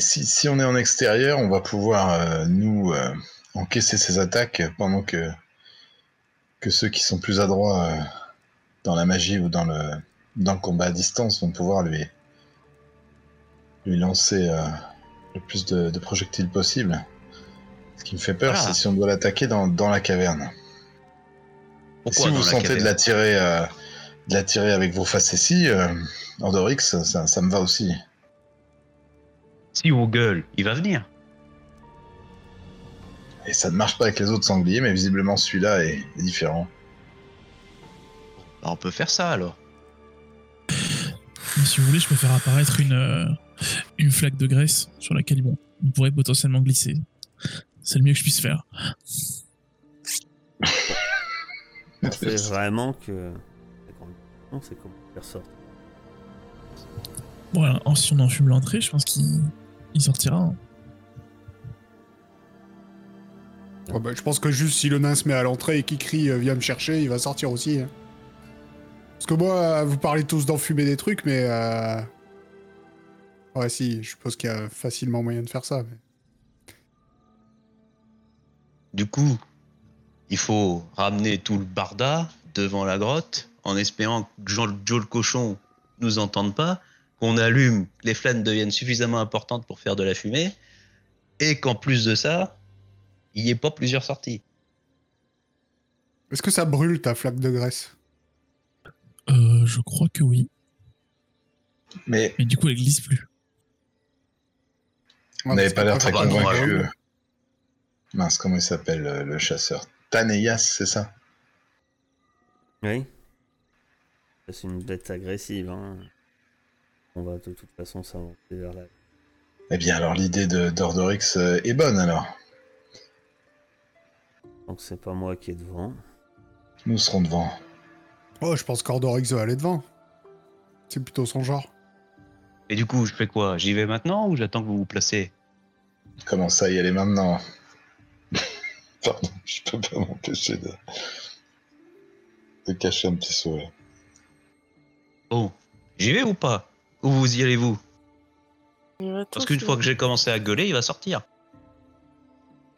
Et si, si on est en extérieur, on va pouvoir euh, nous euh, encaisser ces attaques pendant que, que ceux qui sont plus adroits euh, dans la magie ou dans le, dans le combat à distance vont pouvoir lui, lui lancer le plus de, de projectiles possible. Ce qui me fait peur, Voilà. c'est si on doit l'attaquer dans, dans la caverne. Pourquoi si vous sentez de l'attirer de l'attirer avec vos facéties, Ordorix, ça, ça me va aussi. Si on gueule, il va venir. Et ça ne marche pas avec les autres sangliers, mais visiblement celui-là est, est différent. Bah, on peut faire ça alors. Mais si vous voulez, je peux faire apparaître une, euh, une flaque de graisse sur laquelle bon, on pourrait potentiellement glisser. C'est le mieux que je puisse faire. C'est vraiment que. Non, c'est comment faire sortir. Voilà, en- si on enfume l'entrée, je pense qu'il il sortira. hein. Oh, bah, je pense que juste si le nain se met à l'entrée et qu'il crie euh, Viens me chercher, il va sortir aussi. hein. Parce que moi, euh, vous parlez tous d'enfumer des trucs, mais. euh, Ouais, si, je suppose qu'il y a facilement moyen de faire ça. mais- Du coup, il faut ramener tout le barda devant la grotte en espérant que Jean- Joe le cochon nous entende pas, qu'on allume, les flammes deviennent suffisamment importantes pour faire de la fumée, et qu'en plus de ça, il n'y ait pas plusieurs sorties. Est-ce que ça brûle ta flaque de graisse? Euh, je crois que oui. Mais Mais du coup, elle glisse plus. vous n'avez pas l'air très convaincu. Mince, comment il s'appelle le, le chasseur? Taneyas, c'est ça? Oui. C'est une bête agressive. Hein. On va de toute façon s'avancer vers la. Eh bien, alors l'idée de d'Ordorix euh, est bonne alors. Donc c'est pas moi qui est devant. Nous serons devant. Oh, je pense qu'Ordorix va aller devant. C'est plutôt son genre. Et du coup, je fais quoi? J'y vais maintenant ou j'attends que vous vous placez? Comment ça y aller maintenant? Pardon, je peux pas m'empêcher de... de cacher un petit sourire. Oh, j'y vais ou pas? Où vous y allez-vous Parce qu'une fois que j'ai commencé à gueuler, il va sortir.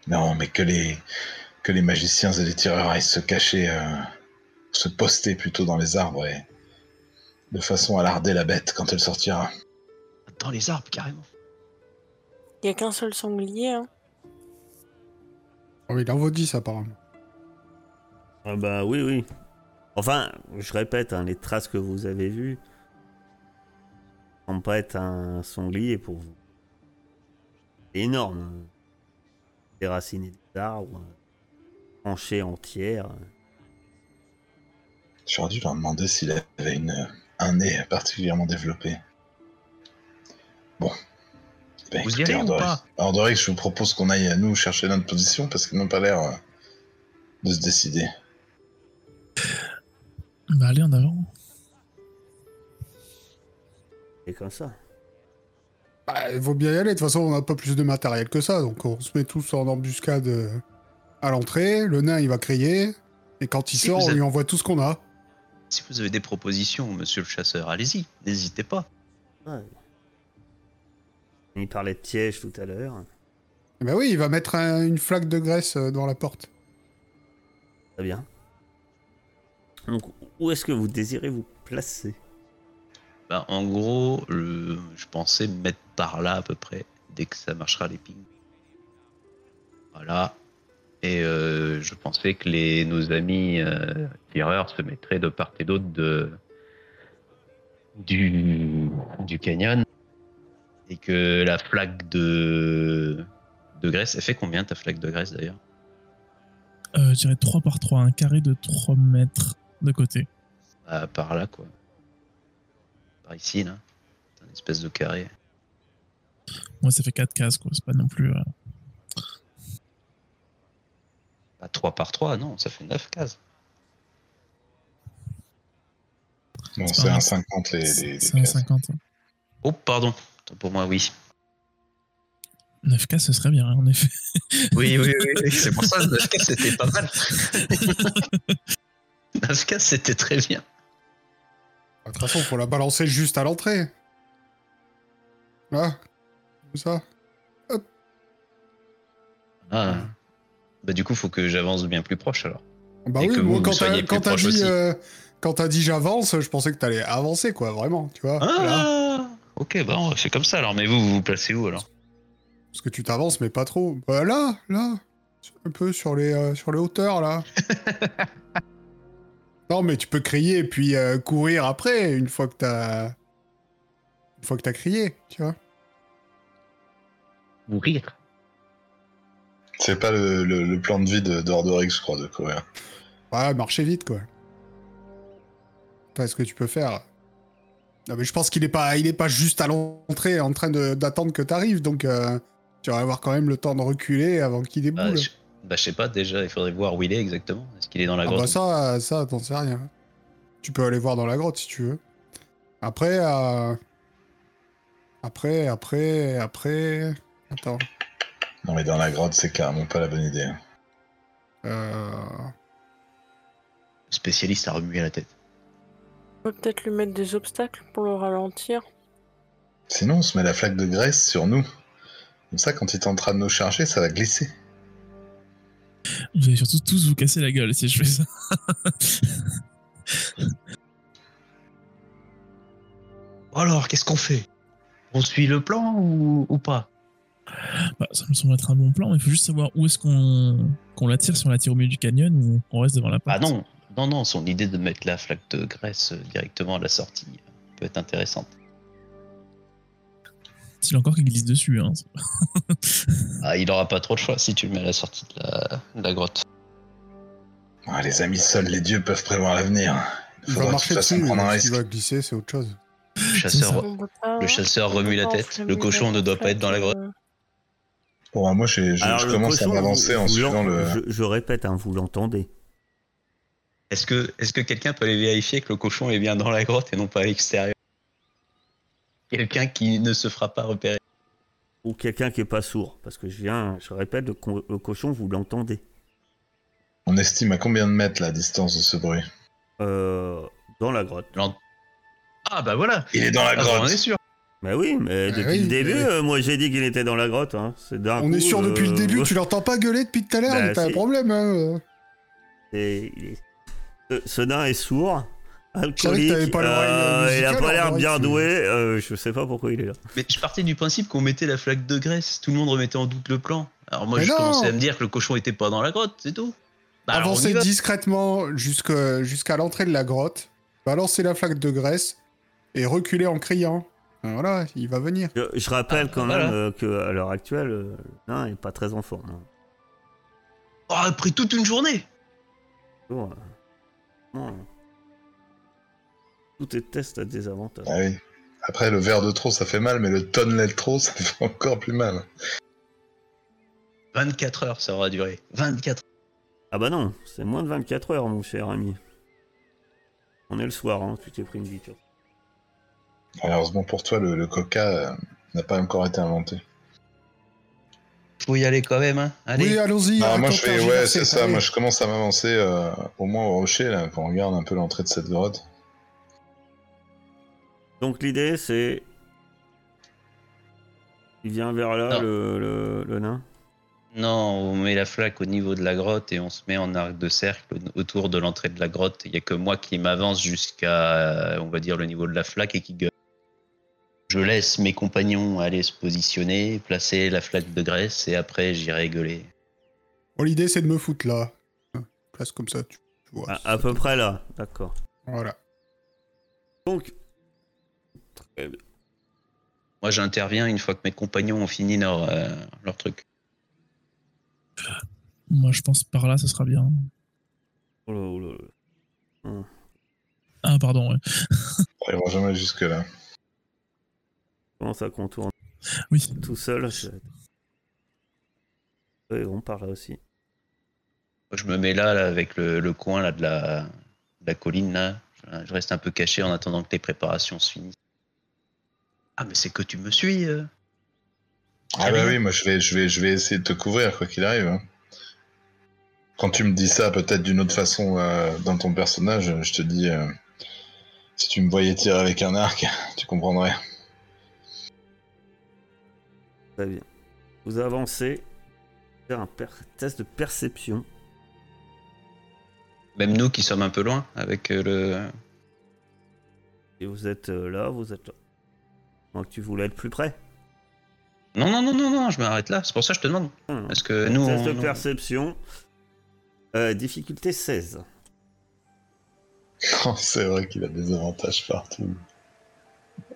Non, mais que les que les magiciens et les tireurs aillent se cacher, euh, se poster plutôt dans les arbres et de façon à larder la bête quand elle sortira. Dans les arbres, carrément. Il y a qu'un seul sanglier. Hein. Oh, il en vaut 10 apparemment. Ah bah oui, oui. Enfin, je répète, hein, les traces que vous avez vues être un sanglier pour vous. C'est énorme. Déraciner des arbres, trancher entière. J'aurais dû leur demander s'il avait une, un nez particulièrement développé. Bon. Ben, Vous y écoutez, allez ou pas? Je vous propose qu'on aille à nous chercher notre position parce qu'ils n'ont pas l'air euh, de se décider. Bah, allez en avant. Et comme ça. Bah, il vaut bien y aller. De toute façon, on n'a pas plus de matériel que ça. Donc, on se met tous en embuscade euh, à l'entrée. Le nain, il va crier. Et quand il Si sort, on êtes- lui envoie tout ce qu'on a. Si vous avez des propositions, monsieur le chasseur, allez-y, n'hésitez pas. Ouais. Il parlait de piège tout à l'heure. Eh Ben oui, il va mettre un- une flaque de graisse euh, dans la porte. Très bien. Donc, où est-ce que vous désirez vous placer? Bah, en gros, le- je pensais me mettre par là à peu près, dès que ça marchera les pings. Voilà. Et euh, je pensais que les, nos amis euh, tireurs se mettraient de part et d'autre de, du, du canyon. Et que la flaque de, de graisse, elle fait combien ta flaque de graisse d'ailleurs? Euh, je dirais 3 par 3, un carré de 3 mètres de côté. Bah, Par là quoi. Par ici là. C'est un espèce de carré. Moi, ça fait 4 cases, quoi. C'est pas non plus. euh, Pas 3 par 3, non, ça fait 9 cases. Bon, C'est c'est pas un un- 50 les, C'est un cases. 50. hein. Oh, pardon. Pour moi, oui. 9 cases, ce serait bien, hein, en effet. Oui, oui, oui, oui. c'est pour ça que 9 cases, c'était pas mal. 9 cases, c'était très bien. De toute façon, faut la balancer juste à l'entrée. Là. Comme ça. Ah. Bah du coup, faut que j'avance bien plus proche alors. Bah Et oui, que moi, vous, quand vous t'as soyez quand plus t'as proche dit, aussi. euh, quand t'as dit j'avance, je pensais que t'allais avancer, quoi, vraiment, tu vois. là. Ah Ok, bah on fait comme ça alors. Mais vous, vous vous placez où alors? Parce que tu t'avances, mais pas trop. Bah là, là, un peu sur les, euh, sur les hauteurs, là. non, mais tu peux crier et puis euh, courir après, une fois que t'as... Une fois que t'as crié, tu vois. Mourir. C'est pas le, le- le plan de vie de d'Ordorix, je crois, de courir. Ouais, marcher vite, quoi. Pas ce que tu peux faire. Non, mais je pense qu'il est pas, il est pas juste à l'entrée en train de- d'attendre que t'arrives, donc euh, tu vas avoir quand même le temps de reculer avant qu'il Bah, déboule. je... bah, je sais pas déjà. Il faudrait voir où il est exactement. Est-ce qu'il est dans la Ah grotte bah ça, ça, t'en sais rien. Tu peux aller voir dans la grotte si tu veux. Après, euh... après, après, après. Attends. Non, mais dans la grotte, c'est carrément pas la bonne idée. hein. Euh... Spécialiste à remuer la tête. On peut peut-être lui mettre des obstacles pour le ralentir. Sinon, on se met la flaque de graisse sur nous. Comme ça, quand il tentera de nous charger, ça va glisser. Vous allez surtout tous vous casser la gueule si je fais ça. Alors, qu'est-ce qu'on fait? On suit le plan ou, ou pas? Bah, ça me semble être un bon plan, mais il faut juste savoir où est-ce qu'on qu'on l'attire, si on l'attire au milieu du canyon ou on reste devant la porte. Ah non, non, non. Son idée de mettre la flaque de graisse euh, directement à la sortie euh, peut être intéressante. S'il a encore qu'il glisse dessus. Hein. Ah, il aura pas trop de choix si tu le mets à la sortie de la, de la grotte. Ah, les amis, seuls les dieux peuvent prévoir l'avenir. Il Il va faudra de toute marcher façon dessus, prendre un mais s'il risque. va glisser, c'est autre chose. Le chasseur, le remue la tête. Le cochon ne doit pas être dans la grotte. Bon, moi, je, Alors, je le commence cochon, à m'avancer en suivant le. Je, je répète, hein, vous l'entendez. Est-ce que, est-ce que quelqu'un peut aller vérifier que le cochon est bien dans la grotte et non pas à l'extérieur? Quelqu'un qui ne se fera pas repérer. Ou quelqu'un qui est pas sourd. Parce que je viens, je répète, le, co- le cochon, vous l'entendez. On estime à combien de mètres la distance de ce bruit Euh, dans la grotte. Ah bah voilà Il est dans la Ah, bah, On est grotte sûr Mais oui, mais Ah depuis oui, le début, mais- euh, moi j'ai dit qu'il était dans la grotte. Hein. C'est On coup, est sûr depuis le euh, début, tu l'entends pas gueuler depuis tout à l'heure, Bah, mais t'as un problème. Hein. Et ce nain est sourd, que pas euh, il a pas l'air bien doué, euh, je sais pas pourquoi il est là. Mais je partais du principe qu'on mettait la flaque de graisse. Tout le monde remettait en doute le plan. Alors moi Mais je non commençais à me dire que le cochon était pas dans la grotte, c'est tout. Bah, Avancez va. discrètement jusqu'à l'entrée de la grotte, balancer la flaque de graisse et reculer en criant. Voilà, il va venir. Je, je rappelle Ah, quand voilà. même euh, que à l'heure actuelle, euh, le nain est pas très en forme. hein. Oh, après toute une journée Bon, euh, non. Tout est test à désavantage. Ah oui. Après, le verre de trop, ça fait mal, mais le tonnelet de trop, ça fait encore plus mal. 24 heures ça aura duré. 24 Ah bah non, c'est moins de 24 heures, mon cher ami. On est le soir, hein, tu t'es pris une vie. tu vois. Malheureusement pour toi, le, le coca euh, n'a pas encore été inventé. Faut y aller quand même, hein. Allez. Oui, allons-y. Hein, moi, je ouais, c'est ça. allez. Moi, je commence à m'avancer euh, au moins au rocher, là, qu'on regarde un peu l'entrée de cette grotte. Donc l'idée c'est... Il vient vers là, Non. le, le, le nain Non, on met la flaque au niveau de la grotte et on se met en arc de cercle au- autour de l'entrée de la grotte. Il n'y a que moi qui m'avance jusqu'à, on va dire, le niveau de la flaque et qui gueule. Je laisse mes compagnons aller se positionner, placer la flaque de graisse et après j'irai gueuler. Bon, l'idée, c'est de me foutre là. Place comme ça, tu, tu vois. à, à peu près là, d'accord. Voilà. Donc... Très bien. Moi j'interviens une fois que mes compagnons ont fini leur, euh, leur truc. Moi, je pense par là, ça sera bien. Oh là, oh là là. Ah, pardon, ouais. On ira jamais jusque-là. Comment ça contourne Oui. tout seul c'est- Oui, on part là aussi. Moi, je me mets là, là, avec le, le coin là, de, la, de la colline là. Je, je reste un peu caché en attendant que les préparations se finissent. Ah mais c'est que tu me suis. euh. Ah bah oui, moi, je vais, je vais, je vais essayer de te couvrir, quoi qu'il arrive. hein. Quand tu me dis ça, peut-être d'une autre façon euh, dans ton personnage, je te dis... euh, si tu me voyais tirer avec un arc, tu comprendrais. Très bien. Vous avancez. Faire un per- test de perception. Même nous qui sommes un peu loin avec le. Et vous êtes là, vous êtes là. Donc tu voulais être plus près. Non, non, non, non, non, je m'arrête là. C'est pour ça que je te demande. Hmm. Parce que nous. Test on- de nous- perception. Euh, difficulté 16. Oh, c'est vrai qu'il a des avantages partout.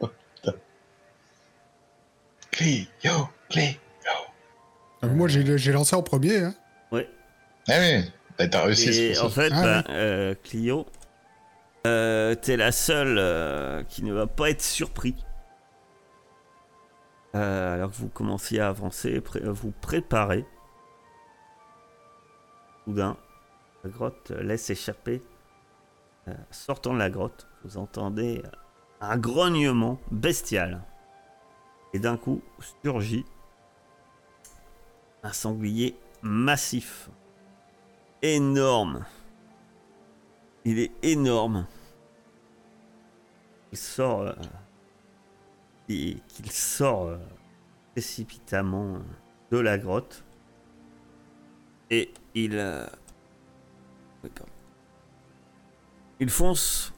Oh, Clio. Ah, mais Moi, j'ai j'ai lancé en premier. Hein. Ah oui, bah, t'as réussi. Et en fait, Ah bah, euh, Clio, euh, t'es la seule euh, qui ne va pas être surpris. Euh, alors que vous commenciez à avancer, euh, vous préparez. Soudain, la grotte laisse échapper. euh, sortant de la grotte, vous entendez un grognement bestial. Et d'un coup, surgit un sanglier massif énorme. Il est énorme. Il sort. Qu'il sort euh, précipitamment euh, de la grotte. Et il. euh. Il fonce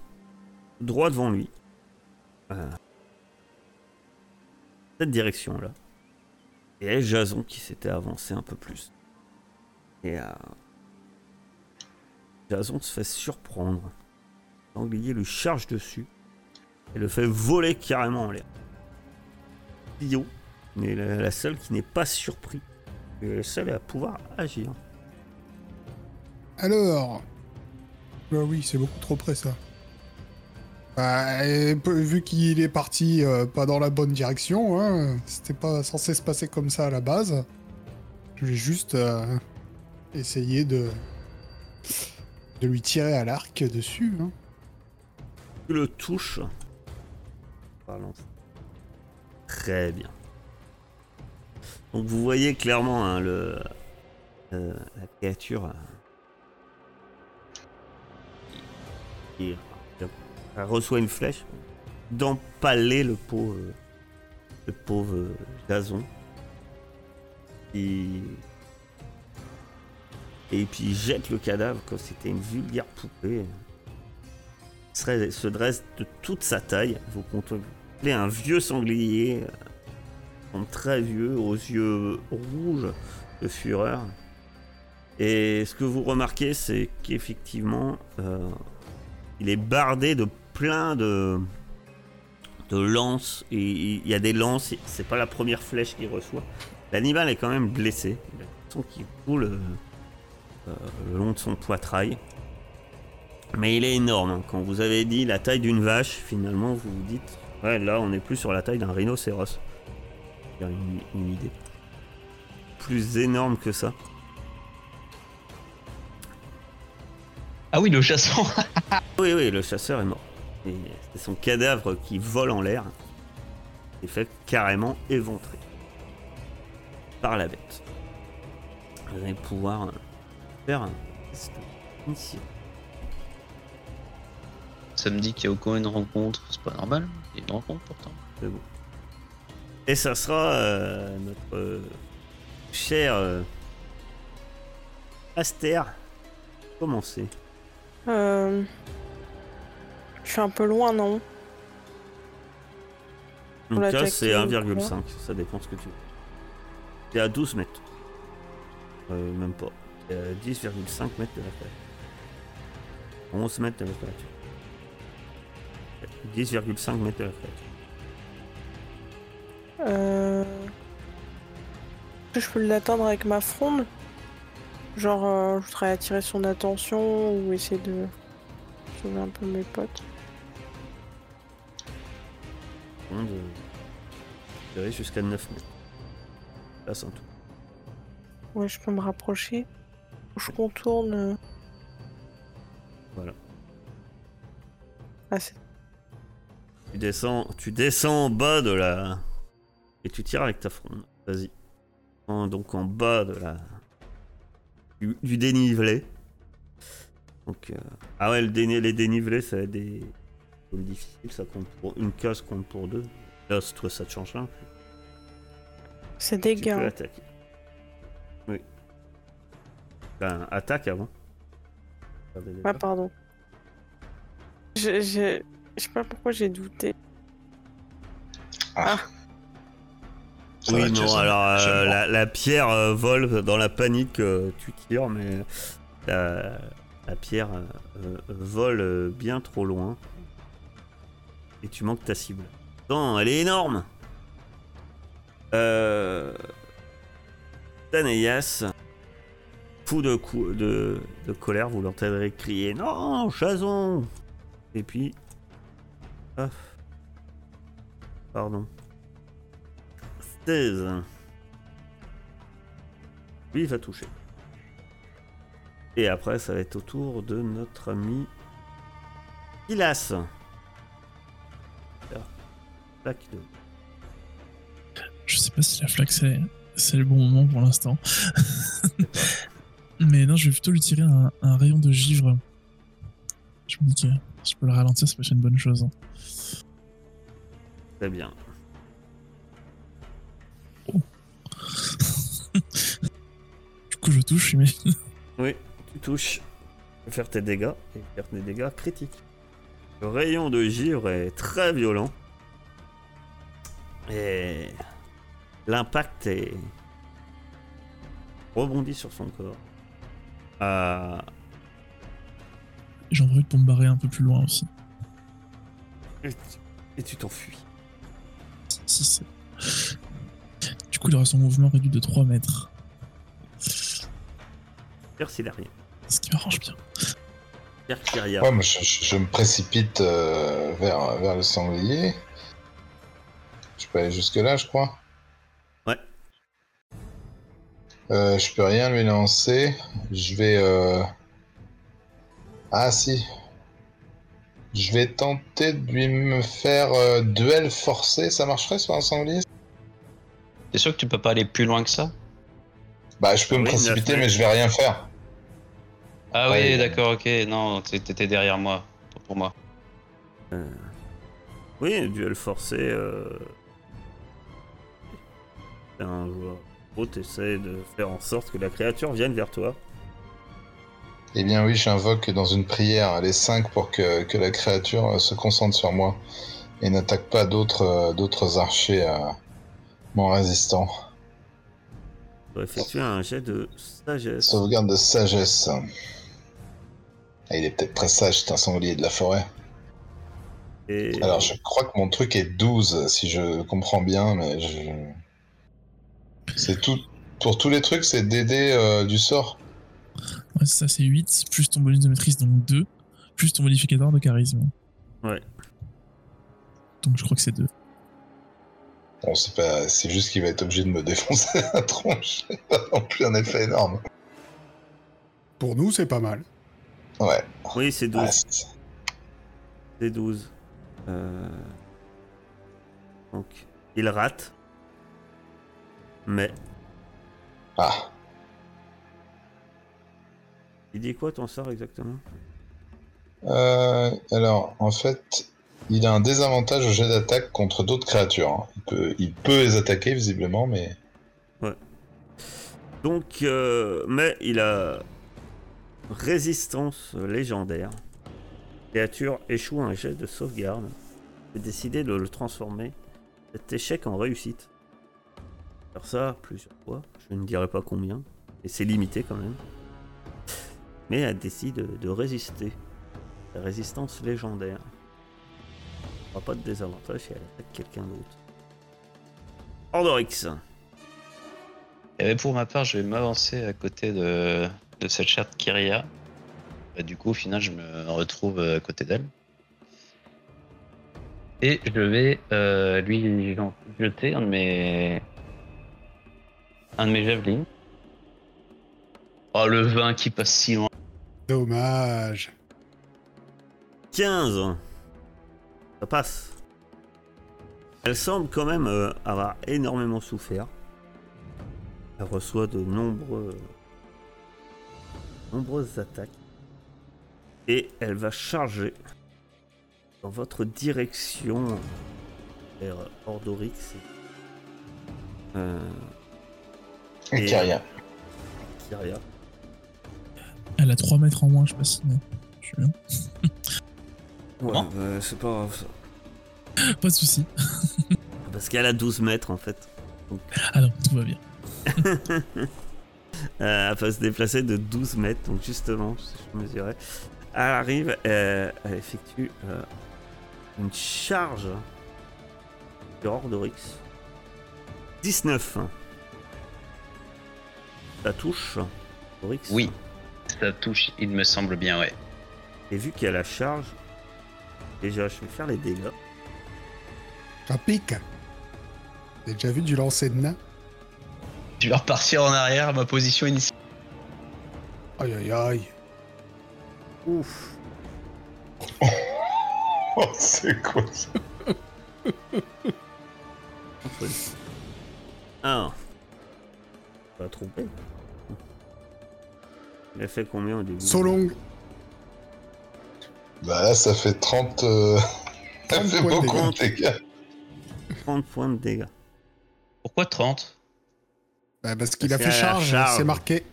droit devant lui. Cette direction-là. Et Jason qui s'était avancé un peu plus. Et Jason se fait surprendre. L'anglier lui charge dessus et le fait voler carrément en l'air. Dio est la, la seule qui n'est pas surpris. Et la seule à pouvoir agir. Alors. Bah oui, c'est beaucoup trop près ça. Bah, et vu qu'il est parti euh, pas dans la bonne direction, hein, c'était pas censé se passer comme ça à la base. Je vais juste euh, essayer de de lui tirer à l'arc dessus. hein. Le. Parlons. Très bien. Donc vous voyez clairement hein, le, euh, la créature euh, qui, reçoit une flèche d'empaler le pauvre le pauvre Jason. Et, et puis il jette le cadavre comme c'était une vulgaire poupée se dresse de toute sa taille. Vous un vieux sanglier, très vieux, aux yeux rouges de fureur. Et ce que vous remarquez, c'est qu'effectivement, euh, il est bardé de plein de, de lances. Il y a des lances, c'est pas la première flèche qu'il reçoit. L'animal est quand même blessé. Il a sang qui coule euh, le long de son poitrail. Mais il est énorme. Quand vous avez dit la taille d'une vache, finalement, vous vous dites, ouais, là, on est plus sur la taille d'un rhinocéros. Il y a une, une idée. Plus énorme que ça. Ah oui, le chassant. Oui, oui, le chasseur est mort. C'est son cadavre qui vole en l'air. Et fait carrément éventrer. Par la bête. Vous allez pouvoir faire un test initial. Ça me dit qu'il y a au coin une rencontre. C'est pas normal. Il y a une rencontre pourtant. C'est beau. Et ça sera euh, notre euh, cher euh, Aster. Commencez. Euh... Je suis un peu loin, non? Là, l'attaquer c'est ou 1,5. Ça dépend ce que tu veux. C'est à 12 mètres. Euh, même pas. C'est à 10,5 mètres de la créature. 11 mètres de la créature. 10,5 mètres. Euh... Je peux l'atteindre avec ma fronde? Genre, euh, je voudrais attirer son attention ou essayer de sauver un peu mes potes. On de... vous verrez jusqu'à 9 mètres. Là, c'est un tout. Ouais, je peux me rapprocher. Je contourne. euh. Voilà. Ah, c'est... Tu descends, tu descends en bas de la. Et tu tires avec ta fronde. Vas-y. Donc en bas de la. Du, du dénivelé. Donc. euh, Ah ouais, le déni- les dénivelés, ça va être des. difficiles, ça compte pour. Une case compte pour deux. Là, si toi, ça te change rien. C'est attaquer. Oui. Ben, attaque avant. Ah, pardon. Je, je, je sais pas pourquoi j'ai douté. Ça va, Oui, non, Jason. alors euh, la, la pierre euh, vole dans la panique, euh, tu tires, mais la, la pierre vole euh, bien trop loin. Et tu manques ta cible. Non, elle est énorme euh... Taneyas, fou de, cou- de, de colère, vous l'entendrez crier Non, Jason Et puis. Ah. Pardon. 16. Lui, il va toucher. Et après, ça va être au tour de notre ami Silas. Plaque de. Je sais pas si la flaque c'est c'est le bon moment pour l'instant. Mais non, je vais plutôt lui tirer un, un rayon de givre. Je me dis que si je peux le ralentir, ça peut être une bonne chose. hein. Très bien. Du coup, je touche, mais Oui, tu touches. Faire tes dégâts et faire des dégâts critiques. Le rayon de givre est très violent. Et l'impact est rebondit sur son corps. Euh, j'en profite pour me barrer un peu plus loin aussi. et tu t'enfuis. Si, c'est- Du coup, il aura son mouvement réduit de 3 mètres. Merci rien. Ce qui m'arrange bien. Ouais, moi, je, je- je me précipite euh, vers, vers le sanglier. Je peux aller jusque-là, je crois. Ouais. Euh, je peux rien lui lancer. Je vais. euh, Ah, si. Je vais tenter de lui me faire euh, duel forcé. Ça marcherait sur un sanglier T'es sûr que tu peux pas aller plus loin que ça? Bah, je peux me précipiter, mais je vais rien faire. Ah Ouais, oui, d'accord, ok. Non, t'étais derrière moi. Pour moi. Oui, duel forcé. Euh... Un joueur pro t'essaies de faire en sorte que la créature vienne vers toi. Eh bien, oui, j'invoque dans une prière les 5 pour que, que la créature euh, se concentre sur moi et n'attaque pas d'autres euh, d'autres archers euh, mon résistant. Effectuer un jet de sagesse. Sauvegarde de sagesse. Ah, il est peut-être très sage, c'est un sanglier de la forêt. Et Alors, je crois que mon truc est 12, si je comprends bien, mais je. C'est tout. Pour tous les trucs, c'est DD euh, du sort. Ouais, ça, c'est 8, plus ton bonus de maîtrise, donc 2, plus ton modificateur de charisme. Ouais. Donc je crois que c'est 2. Bon, c'est pas. C'est juste qu'il va être obligé de me défoncer la tronche. Pas non plus un effet énorme. Pour nous, c'est pas mal. Ouais. Oui, c'est 12. Ah, c'est- C'est 12. Euh, Donc, il rate. Mais, ah. Il dit quoi ton sort exactement? Euh, alors, en fait, il a un désavantage au jet d'attaque contre d'autres créatures. hein. Il, peut, il peut les attaquer, visiblement, mais. Donc, euh, mais il a résistance légendaire. Créature échoue un jet de sauvegarde. J'ai décidé de le transformer cet échec en réussite. Faire ça plusieurs fois, je ne dirai pas combien, et c'est limité quand même. Mais elle décide de, résister. Résistance légendaire. Aura pas de désavantage si elle attaque quelqu'un d'autre. Ordorix. Et ben, pour ma part, je vais m'avancer à côté de, cette charte Kyria. Bah, du coup, au final, je me retrouve à côté d'elle. Et je vais euh, lui jeter un de mes. Un de mes javelins. Oh, le vin qui passe si loin. Dommage. 15. Ça passe. Elle semble quand même euh, avoir énormément souffert. Elle reçoit de nombreux, nombreuses attaques. Et elle va charger dans votre direction vers Ordorix. Euh, Et Et- Kyria. Kyria. Elle a 3 mètres en moins, je sais pas si. non. Je suis bien. Ouais, Bon. bah, c'est pas grave ça. Pas de soucis. Parce qu'elle a 12 mètres en fait. Ah non, tout va bien. Euh, elle peut se déplacer de 12 mètres, donc justement, si je mesurais. Elle arrive, euh, elle effectue euh, une charge sur Ordorix. 19. Ça touche Ordorix Oui, ça touche, il me semble bien, ouais. Et vu qu'il y a la charge, déjà je vais faire les dégâts. Ça pique. T'as déjà vu du lancer de nain Je vais repartir en arrière à ma position initiale. Aïe aïe aïe. Ouf. Oh, c'est quoi ça? Ah. Pas trompé. Il a fait combien au début So long. Bah là, ça fait 30. euh, Ça 30 fait beaucoup de dégâts. 30 points de dégâts. Pourquoi 30 Bah, parce qu'il a fait charge, charge. c'est marqué.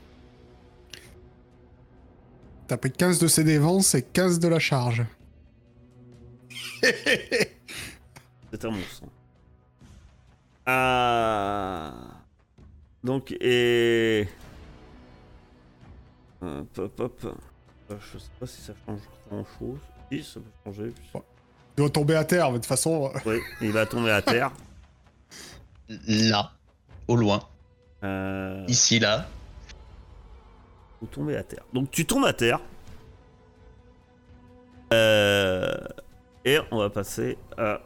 T'as pris 15 de ses dévances et 15 de la charge. C'est un monstre. Ah. Donc, et. Euh, Hop, hop, hop. Euh, Je sais pas si ça change grand chose. Si, ça peut changer. Il doit tomber à terre, mais de toute façon. euh, Oui, il va tomber à terre. Là, au loin, Euh, ici, là. Ou tomber à terre. Donc tu tombes à terre. Euh, et on va passer à.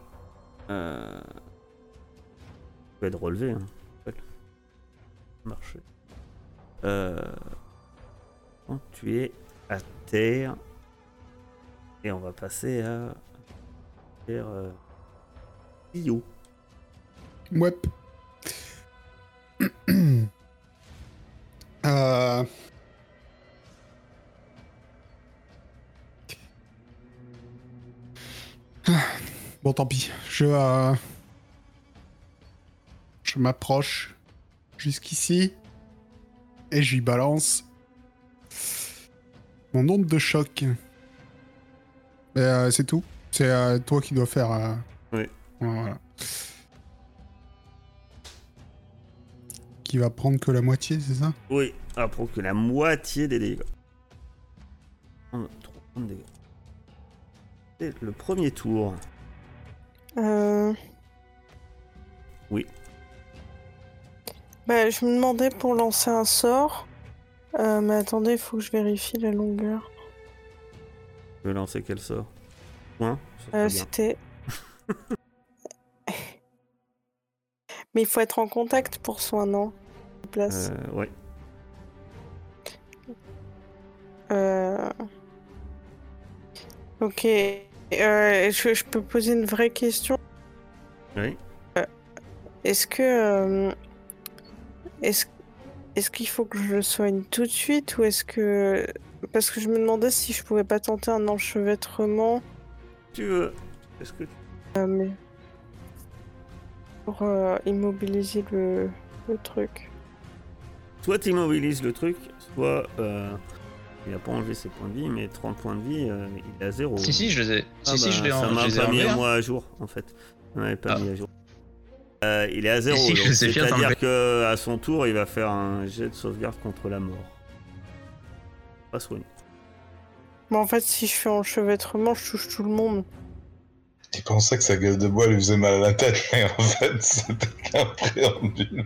Euh, tu vas être relevé. Hein. Marcher. Euh, tu es à terre. Et on va passer à. Faire. Euh, euh... Bon, tant pis. Je, euh, je m'approche jusqu'ici et lui balance mon onde de choc. Mais euh, c'est tout. C'est euh, toi qui dois faire. euh, Oui. Voilà. Qui va prendre que la moitié, c'est ça? Oui, à prendre que la moitié des dégâts. 1, 3 points de dégâts. Et le premier tour. Euh... Oui. Bah, je me demandais pour lancer un sort. Euh, mais attendez, il faut que je vérifie la longueur. Je vais lancer quel sort Point serait Euh. C'était. mais il faut être en contact pour soin, non? Place. Euh, ouais. Euh... Ok. Euh, je, je peux poser une vraie question? Oui. Est-ce que. Est-ce est-ce qu'il faut que je le soigne tout de suite ou est-ce que. Parce que je me demandais si je pouvais pas tenter un enchevêtrement. Tu veux Est-ce que euh, mais... Pour euh, immobiliser le, le truc. soit tu immobilises le truc, soit euh, il a pas enlevé ses points de vie, mais 30 points de vie, euh, il est à zéro. Si, si, je les ai. Ah si, si, bah, je l'ai ça m'a je les ai pas mis hein. moi à jour en fait. On m'avait pas Ah. mis à jour. Euh, il est à zéro, si, c'est-à-dire enlevés. que à son tour, il va faire un jet de sauvegarde contre la mort. Pas soigné. Mais en fait, si je fais enchevêtrement, je touche tout le monde. Il pensait que sa gueule de bois lui faisait mal à la tête, mais en fait, c'était qu'un préambule.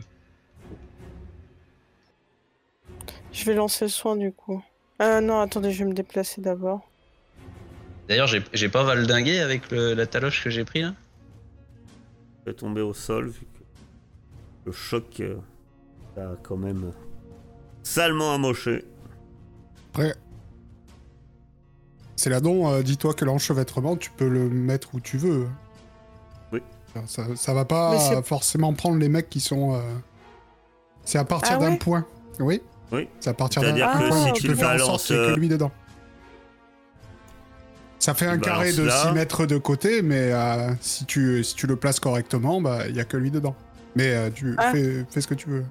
Je vais lancer le soin du coup. Euh, non, attendez, je vais me déplacer d'abord. D'ailleurs, j'ai pas valdingué avec le- la taloche que j'ai pris là? Est tombé au sol vu que le choc euh, a quand même salement amoché. Après. C'est là donc, euh, dis-toi que l'enchevêtrement, tu peux le mettre où tu veux. Oui. Ça, ça va pas forcément prendre les mecs qui sont. euh, C'est à partir Ah d'un ouais point. Oui. Oui. C'est à partir d'un C'est-à-dire d'un que point. si où tu tu peux faire en balances, que euh, lui dedans. Ça fait un tu carré de balances là. 6 mètres de côté, mais euh, si, tu, si tu le places correctement, bah il y a que lui dedans. Mais euh, tu Ah. fais, fais ce que tu veux.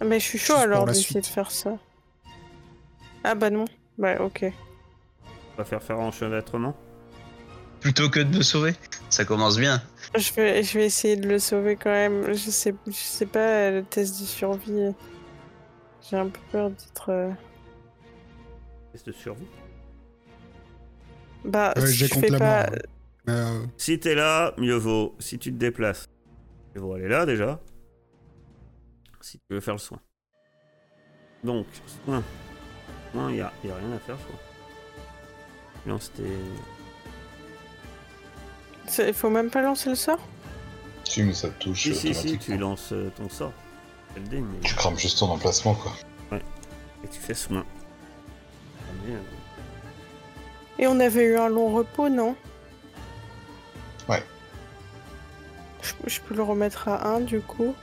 Ah, Mais je suis chaud Juste alors d'essayer de faire ça. Ah bah non. Bah ok. On va faire faire enchevêtrement. Plutôt que de me sauver. Ça commence bien. Je vais, je vais essayer de le sauver quand même. Je sais, je sais pas, le test de survie. J'ai un peu peur d'être. euh, Test de survie. Bah, Ouais, si j'ai je contre fais la pas. mort. Mais, euh, Si t'es là, mieux vaut. Si tu te déplaces, mieux vaut aller là déjà. Si tu veux faire le soin. Donc, soin. Soin, y a, y a rien à faire, je crois. Lance tes. c'est- Il faut même pas lancer le sort Si, mais ça te touche Si, si, si, tu lances euh, ton sort. Tu crames juste ton emplacement, quoi. Et tu fais soin. Mais, euh, Et on avait eu un long repos, non? Ouais. Je, je peux le remettre à 1 du coup.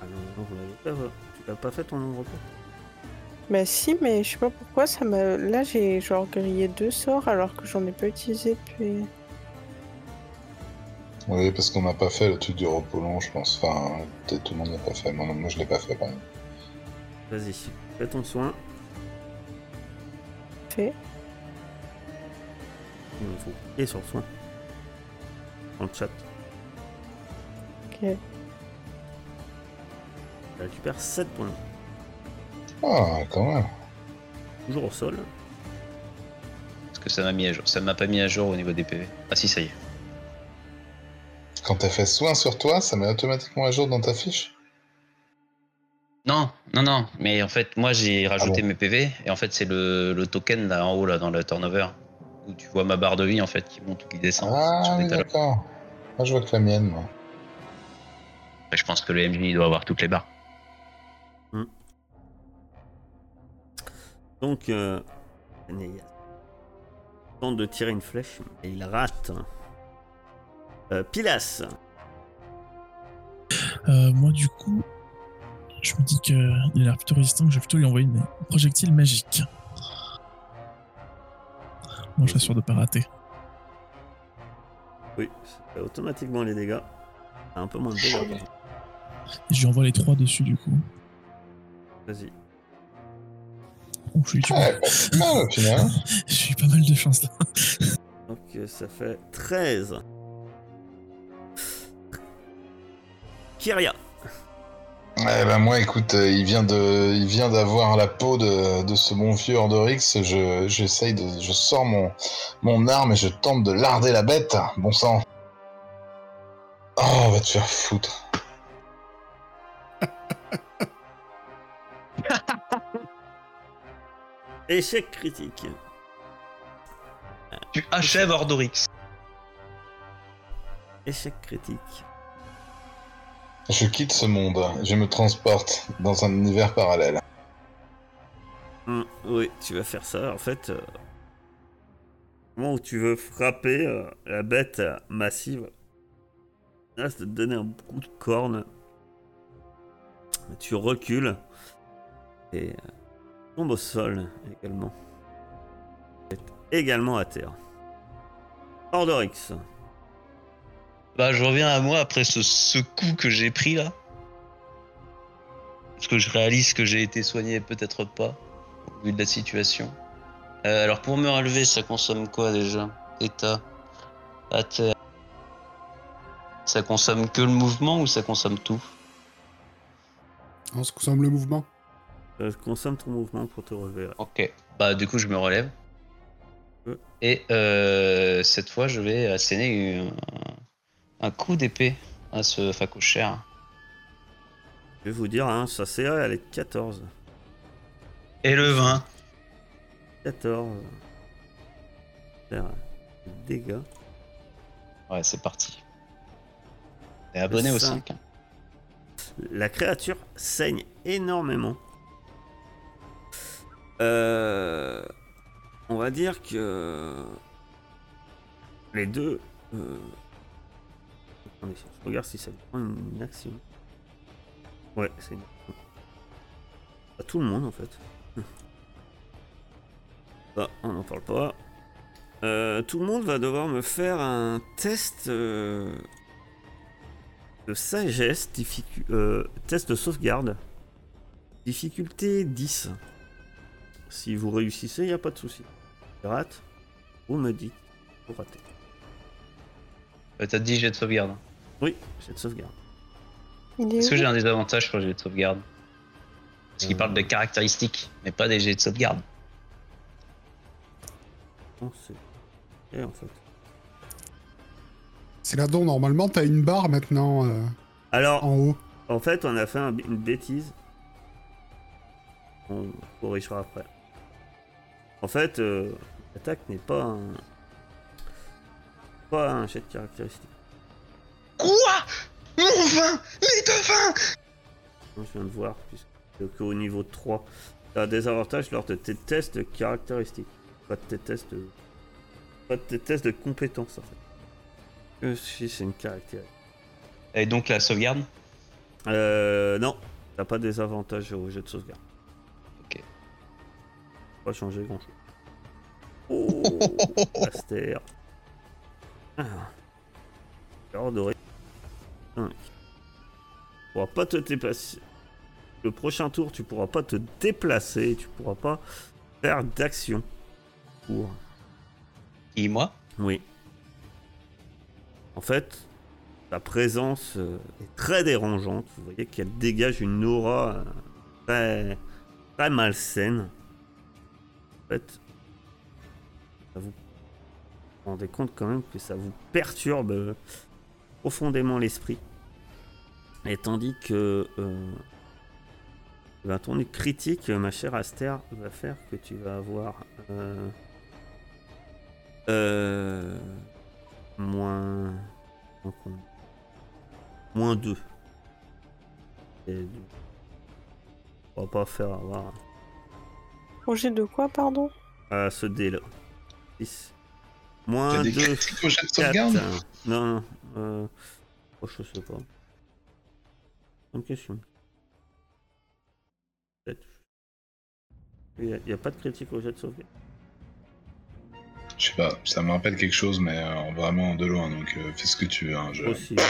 Ah non, non, vous l'avez pas, tu l'as pas fait ton de repos? Bah si, mais je sais pas pourquoi ça m'a. Là j'ai genre grillé deux sorts alors que j'en ai pas utilisé depuis. Oui, parce qu'on n'a pas fait le truc du repos long, je pense. Enfin, peut-être tout le monde l'a pas fait. Moi, non, moi je l'ai pas fait, par exemple. Vas-y, fais ton soin. Fait. Il faut cliquer sur soin. Dans le chat. Ok. Tu récupères 7 points. Ah, quand même. Toujours au sol. Parce que ça m'a mis à jour. Ça m'a pas mis à jour au niveau des PV. Ah si, ça y est. Quand t'as fait soin sur toi, ça met automatiquement à jour dans ta fiche? Non, non, non. Mais en fait, moi j'ai rajouté bon mes PV. Et en fait, c'est le, le token là en haut, là, dans le turnover. Où tu vois ma barre de vie en fait qui monte ou qui descend. sur Ah, des oui, d'accord. Moi, je vois que la mienne, moi. Après, je pense que le MJ il doit avoir toutes les barres. Donc, euh, Anéas tente de tirer une flèche et il rate. Euh, Pilas, Euh, moi, du coup, je me dis qu'il a l'air plutôt résistant, que je vais plutôt lui envoyer une un projectile magique. Bon, je sûr de pas rater. oui, ça fait automatiquement les dégâts. T'as un peu moins de dégâts. Et je lui envoie les trois dessus, du coup. Vas-y. Oh, je suis Ouais, mal eu pas mal de chance là. Donc, euh, ça fait 13. Kyria, Eh ben moi, écoute, euh, il vient de, il vient d'avoir la peau de, de ce bon vieux Ordorix. Je, j'essaye de, je sors mon, mon arme et je tente de larder la bête. Bon sang. Oh, va te faire foutre. échec critique. Tu achèves Ordorix. Échec critique. Je quitte ce monde. Je me transporte dans un univers parallèle. Hum, oui, tu vas faire ça. En fait, euh, au moment où tu veux frapper euh, la bête euh, massive, là, te donner un coup de corne. Tu recules et euh, tombes au sol également. Tu es également à terre. Ordorix, Bah, je reviens à moi après ce, ce coup que j'ai pris là. Parce que je réalise que j'ai été soigné, peut-être pas, au vu de la situation. Euh, alors, pour me relever, ça consomme quoi déjà État à terre. Ça consomme que le mouvement ou ça consomme tout? On se consomme le mouvement. euh, consomme ton mouvement pour te relever. là. Ok. Bah, du coup, je me relève. Et euh, cette fois, je vais asséner un, coup d'épée à ce facochère. Je vais vous dire, hein, sa CA elle est 14. Et le 20. 14. Faire des dégâts. Ouais, c'est parti. Et abonné au cinq. 5. La créature saigne énormément. Euh, on va dire que les deux. euh, Regarde si ça prend une, action. Ouais, c'est une action. Pas tout le monde en fait. Bah, on n'en parle pas. Euh, tout le monde va devoir me faire un test. euh, de sagesse, euh, test de sauvegarde. Difficulté 10. Si vous réussissez, il n'y a pas de souci. Rate, vous me dites, vous ratez. T'as dit jet de sauvegarde. Oui, j'ai de sauvegarde. Est-ce que j'ai un désavantage sur le jet de sauvegarde Parce qu'il Euh. parle de caractéristiques, mais pas des jets de sauvegarde. Non, c'est. Et en fait. C'est là-dedans, normalement, t'as une barre maintenant euh, Alors, en haut. En fait, on a fait un- une bêtise. On corrigera après. En fait, euh, l'attaque n'est pas un. Pas un jet de caractéristique. Quoi? Mon vin Les deux vins Non, Je viens de voir, puisque qu'au niveau 3, tu as des avantages lors de tes tests de caractéristiques. Pas de tes tests de. Pas de tes tests de compétences en fait. Que si c'est une caractéristique. Et donc la sauvegarde? Euh. Non, t'as pas des avantages au jet de sauvegarde. Ok. Pas changer grand chose. Oh Aster. Ah. Alors doré. 5. Tu pourras pas te déplacer. Le prochain tour, tu pourras pas te déplacer, tu pourras pas faire d'action. Pour. Qui, moi? Oui. En fait, sa présence euh, est très dérangeante. Vous voyez qu'elle dégage une aura euh, très, très malsaine. En fait, ça vous vous rendez compte quand même que ça vous perturbe euh, profondément l'esprit. Et tandis que euh, ben, ton critique, ma chère Aster, va faire que tu vas avoir euh, euh, moins. moins combien Moins 2. Et On va pas faire avoir Projet de quoi, pardon? à ce dé-là. 6. T'as Moins des 2. critiques au jet de 4. sauvegarde? Non, non. Euh... Oh, je sais pas. Bonne question. Il n'y a, pas de critique au jet de sauvegarde. Je sais pas, ça me rappelle quelque chose, mais euh, vraiment de loin, donc euh, fais ce que tu veux. hein, je- Aussi. De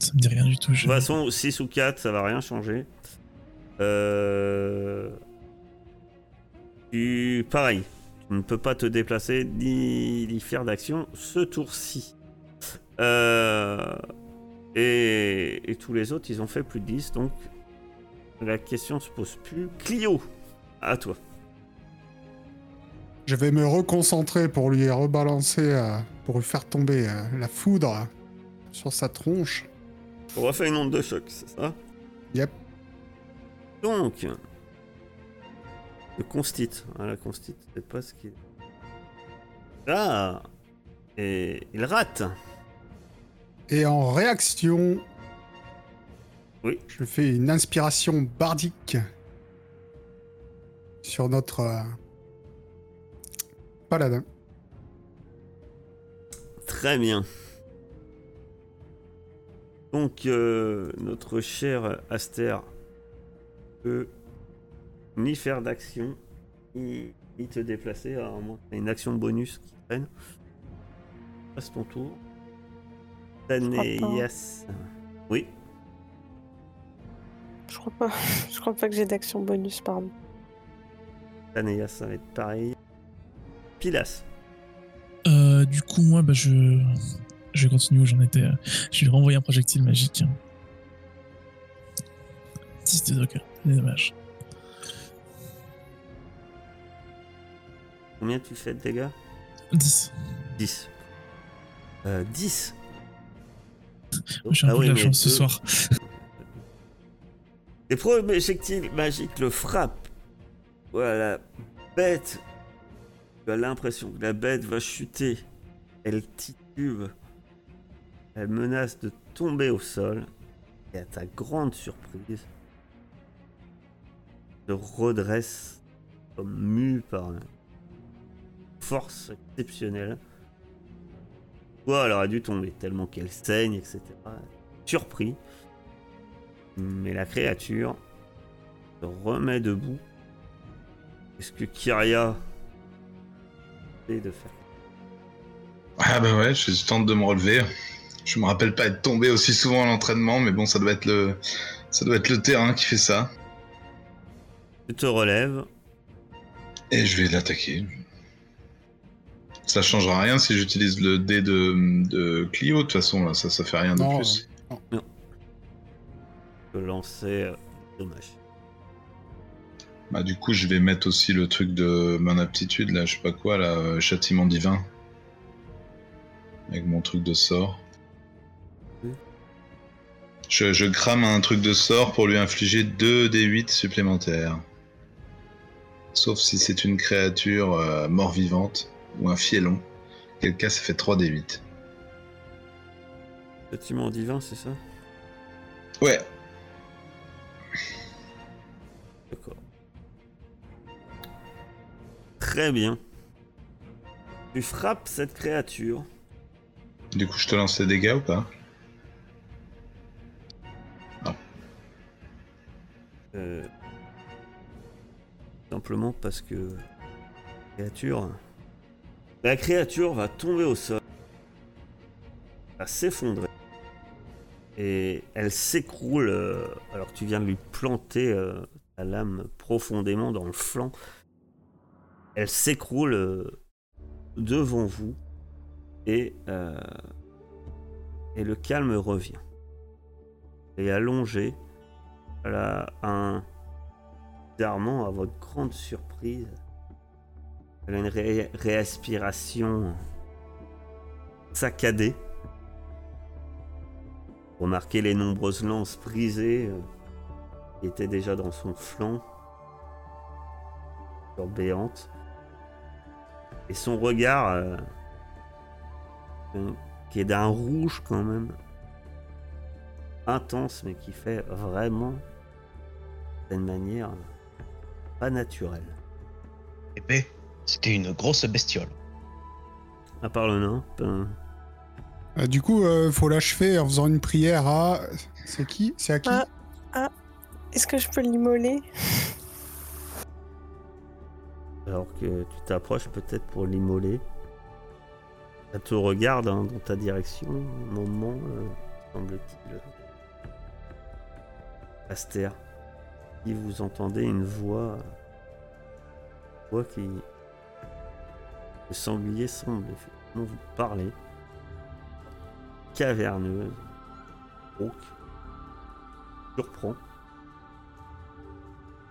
Ça me dit rien du tout. je- toute façon, 6 ou 4, ça va rien changer. Euh... Tu... Pareil. Tu ne peux pas te déplacer ni, ni faire d'action ce tour-ci. Euh... Et... et tous les autres, ils ont fait plus de 10, donc la question se pose plus. Clio, à toi. Je vais me reconcentrer pour lui rebalancer, euh, pour lui faire tomber euh, la foudre sur sa tronche. On refait une onde de choc, c'est ça? Yep. Donc, le constite. Ah, la constite, c'est pas ce qu'il. Ah Et il rate Et en réaction, Oui. je fais une inspiration bardique sur notre euh, paladin. Très bien. Donc, euh, notre cher Aster peut ni faire d'action, ni, ni te déplacer. Alors, moins une action bonus qui traîne. Passe ton tour. Oui. Je crois pas. Je crois pas que j'ai d'action bonus, pardon. Tanéas, ça va être pareil. Pilas. Euh, du coup, moi, bah, je... je vais continuer où j'en étais. euh. Je vais renvoyer un projectile magique. 10 de docker, c'est dommage. Combien tu fais de dégâts? 10. 10. Euh, 10 J'ai un peu de la Ah chance ce soir. Les projectiles magiques le frappent. Voilà, la bête. Tu as l'impression que la bête va chuter. Elle titube. Elle menace de tomber au sol. Et à ta grande surprise, se redresse comme mue par une force exceptionnelle. Toi, elle aurait dû tomber tellement qu'elle saigne, etc. Surpris. Mais la créature se remet debout. Est-ce que Kyria de faire Ah bah ouais, je tente de me relever. Je me rappelle pas être tombé aussi souvent à l'entraînement, mais bon, ça doit être le, ça doit être le terrain qui fait ça. Tu te relèves. Et je vais l'attaquer. Ça changera rien si j'utilise le dé de, de Clio, de toute façon, là, ça, ça fait rien de Non, plus. Tu peux lancer. euh, Dommage. Bah, du coup, je vais mettre aussi le truc de mon aptitude, là, je sais pas quoi, là, euh, châtiment divin. Avec mon truc de sort. Je, je crame un truc de sort pour lui infliger 2 d8 supplémentaires. Sauf si c'est une créature euh, mort-vivante ou un fielon. Quel cas, ça fait 3 d8. Bâtiment divin, c'est ça? Ouais, D'accord. Très bien. Tu frappes cette créature. du coup, je te lance les dégâts ou pas? Euh, simplement parce que. Créature. La créature va tomber au sol. Va s'effondrer. Et elle s'écroule euh, alors tu viens de lui planter euh, ta lame profondément dans le flanc. Elle s'écroule euh, devant vous. Et, et le calme revient. Et allongé, elle un. Bizarrement, à votre grande surprise, elle a une ré- réaspiration saccadée. Remarquez les nombreuses lances brisées euh, qui étaient déjà dans son flanc, sur béante. Et son regard, euh, qui est d'un rouge quand même, intense, mais qui fait vraiment, d'une manière pas naturelle. Épée, c'était une grosse bestiole. À part le nain, ben, Euh, du coup, euh, faut l'achever en faisant une prière à. C'est qui? C'est à qui? Ah. Est-ce que je peux l'immoler? Alors que tu t'approches peut-être pour l'immoler. Elle te regarde hein, dans ta direction, un moment, euh, semble-t-il. Aster, si vous entendez une voix, une voix qui, le sanglier semble effectivement vous parler, caverneuse, rauque, surprend.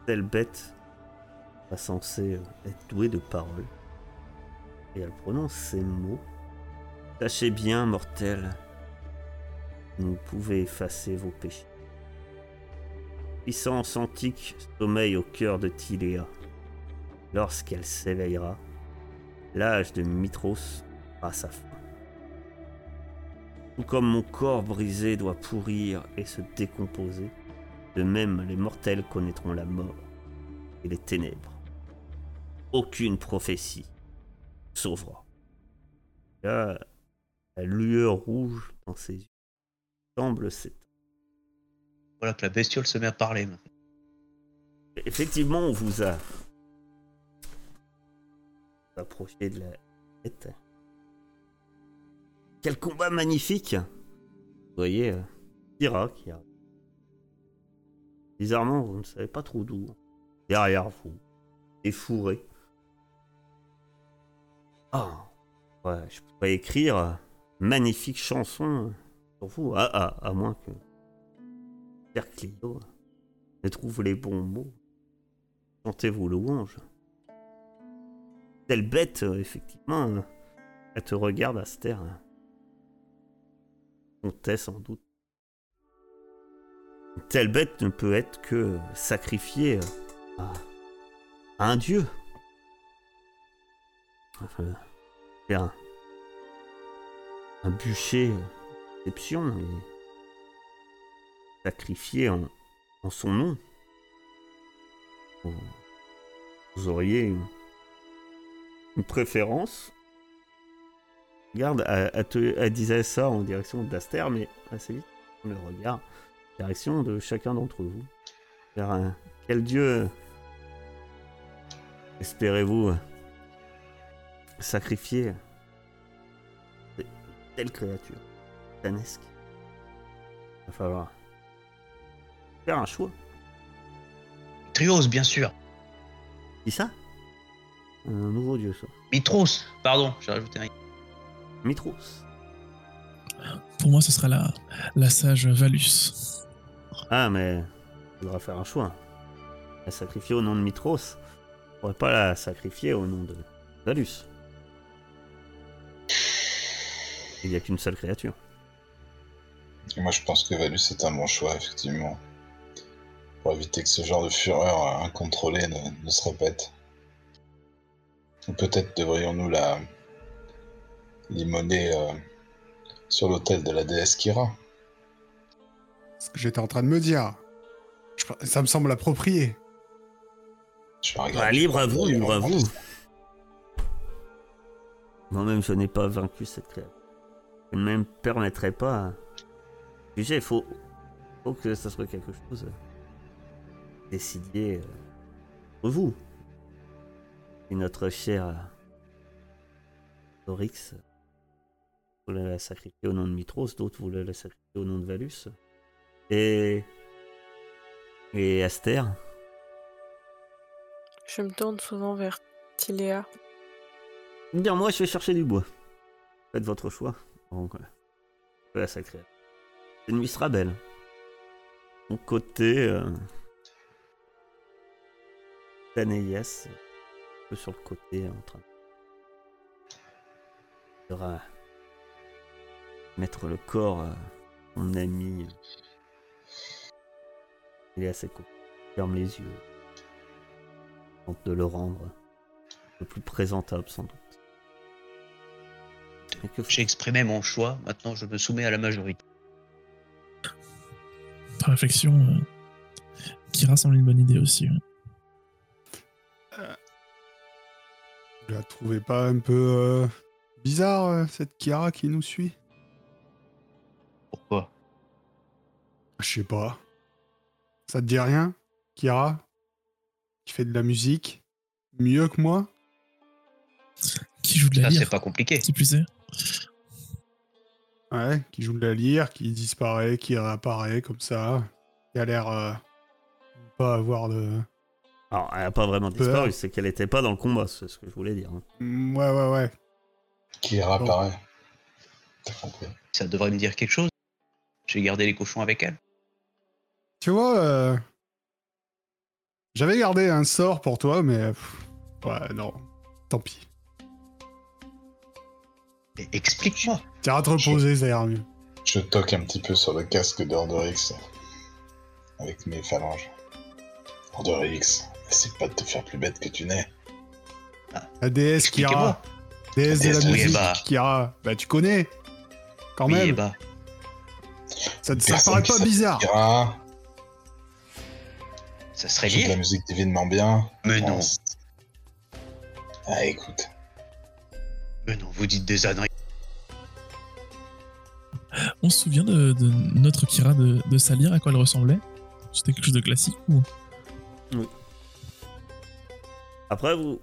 Telle bête pas censée être douée de parole. Et elle prononce ces mots. Sachez bien, mortel, vous pouvez effacer vos péchés. Puissance antique sommeille au cœur de Tiléa. Lorsqu'elle s'éveillera, l'âge de Mitros à sa fin. Tout comme mon corps brisé doit pourrir et se décomposer, de même les mortels connaîtront la mort et les ténèbres. Aucune prophétie sauvera. Là, la lueur rouge dans ses yeux semble s'éteindre. Voilà que la bestiole se met à parler. maintenant. Effectivement, on vous a approché de la tête. Quel combat magnifique Vous voyez, euh, qui arrive. Bizarrement, vous ne savez pas trop d'où. Derrière vous, effouré. Ah, ouais, je pourrais écrire euh, magnifique chanson euh, sur vous, à, à, à moins que Père Clio ne trouve les bons mots. Chantez vos louanges. Telle bête, euh, effectivement, euh, elle te regarde, Aster. Comptait sans doute. Une telle bête ne peut être que sacrifiée euh, à, un dieu. Enfin, un, un bûcher d'exception et sacrifier en, en son nom. Vous, auriez une préférence Regarde, elle, disait ça en direction d'Aster, mais assez vite, on le regard, direction de chacun d'entre vous. Vers un- quel dieu espérez-vous sacrifier telle créature titanesque. Il va falloir faire un choix. Trios, bien sûr. Qui ça? Un nouveau dieu, ça. Mitros, pardon, j'ai rajouté un. Mitros. Pour moi, ce sera la, la sage Valus. Ah, mais il faudra faire un choix. La sacrifier au nom de Mitros. On pourrait pas la sacrifier au nom de Valus. Il n'y a qu'une seule créature. Moi, je pense que Valus est un bon choix, effectivement. Pour éviter que ce genre de fureur incontrôlée ne, ne se répète. Peut-être devrions-nous la limoner euh, sur l'autel de la déesse Kira. Ce que j'étais en train de me dire. Je- Ça me semble approprié. Je Bah, je libre à vous, libre à vous. Moi-même, je n'ai pas vaincu cette créature. Je ne me permettrai pas. Juger, il faut... faut que ça soit quelque chose. euh, euh, pour vous. Et notre cher euh, Oryx voulait la sacrifier au nom de Mitros, d'autres voulaient la sacrifier au nom de Valus. Et. Et Aster. Je me tourne souvent vers Tiléa. Dire moi, je vais chercher du bois. Faites votre choix. Donc, euh, je peux la sacrer. Cette nuit sera belle. Mon côté. Euh... peu sur le côté, en train de sera mettre le corps à mon ami. Il est à ses côtés. Ferme les yeux. Tente de le rendre le plus présentable, sans doute. J'ai exprimé mon choix, maintenant je me soumets à la majorité. Réflexion, euh, Kira semble une bonne idée aussi. ouais. Vous la trouvez pas un peu euh, bizarre, euh, cette Kira qui nous suit Pourquoi? Je sais pas. Ça te dit rien Kira Qui fait de la musique? Mieux que moi? Qui joue de la Ça, c'est lyre, pas compliqué. qui plus est. Ouais, qui joue de la lyre, qui disparaît, qui réapparaît comme ça. Qui a l'air euh, pas avoir de. Alors, elle a pas vraiment Peur. disparu, c'est qu'elle était pas dans le combat, c'est ce que je voulais dire. hein. Mm, Ouais, ouais, ouais. Qui réapparaît. T'as compris. Ça devrait me dire quelque chose. J'ai gardé les cochons avec elle. Tu vois, euh, j'avais gardé un sort pour toi, mais. pff, ouais, non. Tant pis. Mais explique-moi. Tiens, à te reposer, ça ira mieux. Je toque un petit peu sur le casque d'Ordorix avec mes phalanges. Ordorix, essaie pas de te faire plus bête que tu n'es. La déesse Kira. Déesse de la oui, musique, bah. Kira. Bah, tu connais. Quand Oui, même. Ça, Personne paraît pas bizarre. Kira, ça serait de la lié. musique divinement bien. Mais non. Ah, écoute. Mais non, vous dites des âneries. On se souvient de, de notre Kira de, de sa lyre, à quoi elle ressemblait? C'était quelque chose de classique ou? Après, vous,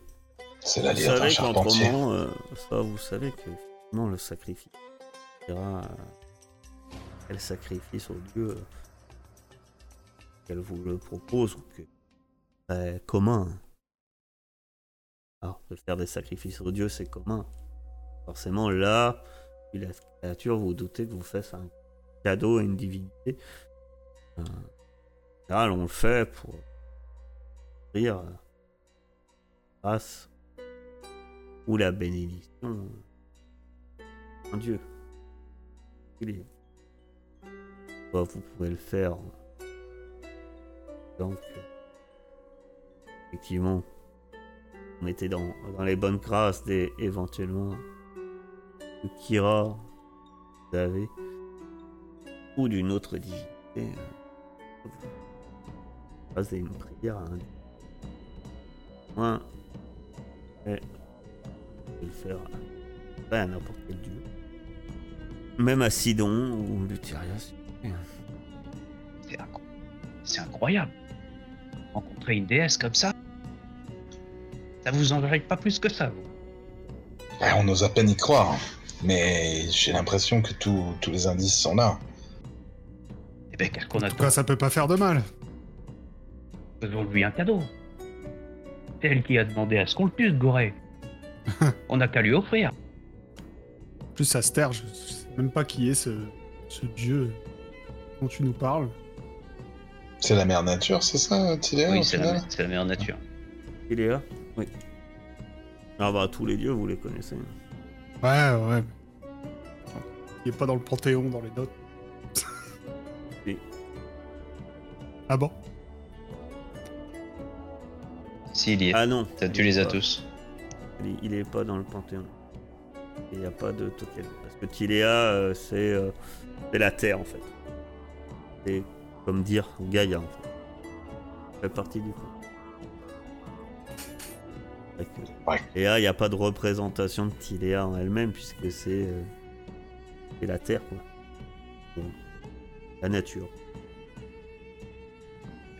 C'est la vous savez charpentier. qu'autrement, euh, ça, vous savez que non, le sacrifice. Kira, euh, elle sacrifie au dieu euh, qu'elle vous le propose ou que c'est commun. Alors, de faire des sacrifices aux dieux, c'est commun. Forcément, là, la créature, vous vous doutez que vous faites un cadeau à une divinité. Euh, général, on le fait pour rire grâce ou la bénédiction d'un dieu. Vous pouvez le faire. Donc, effectivement, on était dans, dans les bonnes grâces des éventuellement de Kira, vous avez, ou d'une autre divinité. vous Passez une prière à un dieu. Et vous pouvez le faire à, n'importe quel dieu. Même à Sidon ou voulez. C'est inc- C'est incroyable. Rencontrer une déesse comme ça, ça vous enverrait pas plus que ça, vous. On ose à peine y croire. Mais j'ai l'impression que tous tous les indices sont là. Eh ben, qu'est-ce qu'on En tout attend? cas, ça peut pas faire de mal. Faisons-lui un cadeau. C'est elle qui a demandé à ce qu'on le tue, ce Goré. On n'a qu'à lui offrir. En plus, Aster, je je sais même pas qui est ce, ce dieu dont tu nous parles. C'est la mère nature, c'est ça, Tiléa, Oui, c'est la, meilleure nature. Il est là Oui. Ah bah tous les dieux, vous les connaissez. Ouais, ouais. Il est pas dans le panthéon, dans les notes. Ah bon? S'il y est. Ah non. Tu les as tous. Il, il est pas dans le panthéon. Il n'y a pas de token. Parce que Tiléa, euh, c'est euh, c'est la terre en fait. C'est comme dire Gaïa en fait. Ça fait partie du coup. Ouais. Et là, il n'y a pas de représentation de Tiléa en elle-même puisque c'est euh, c'est la terre quoi. La nature.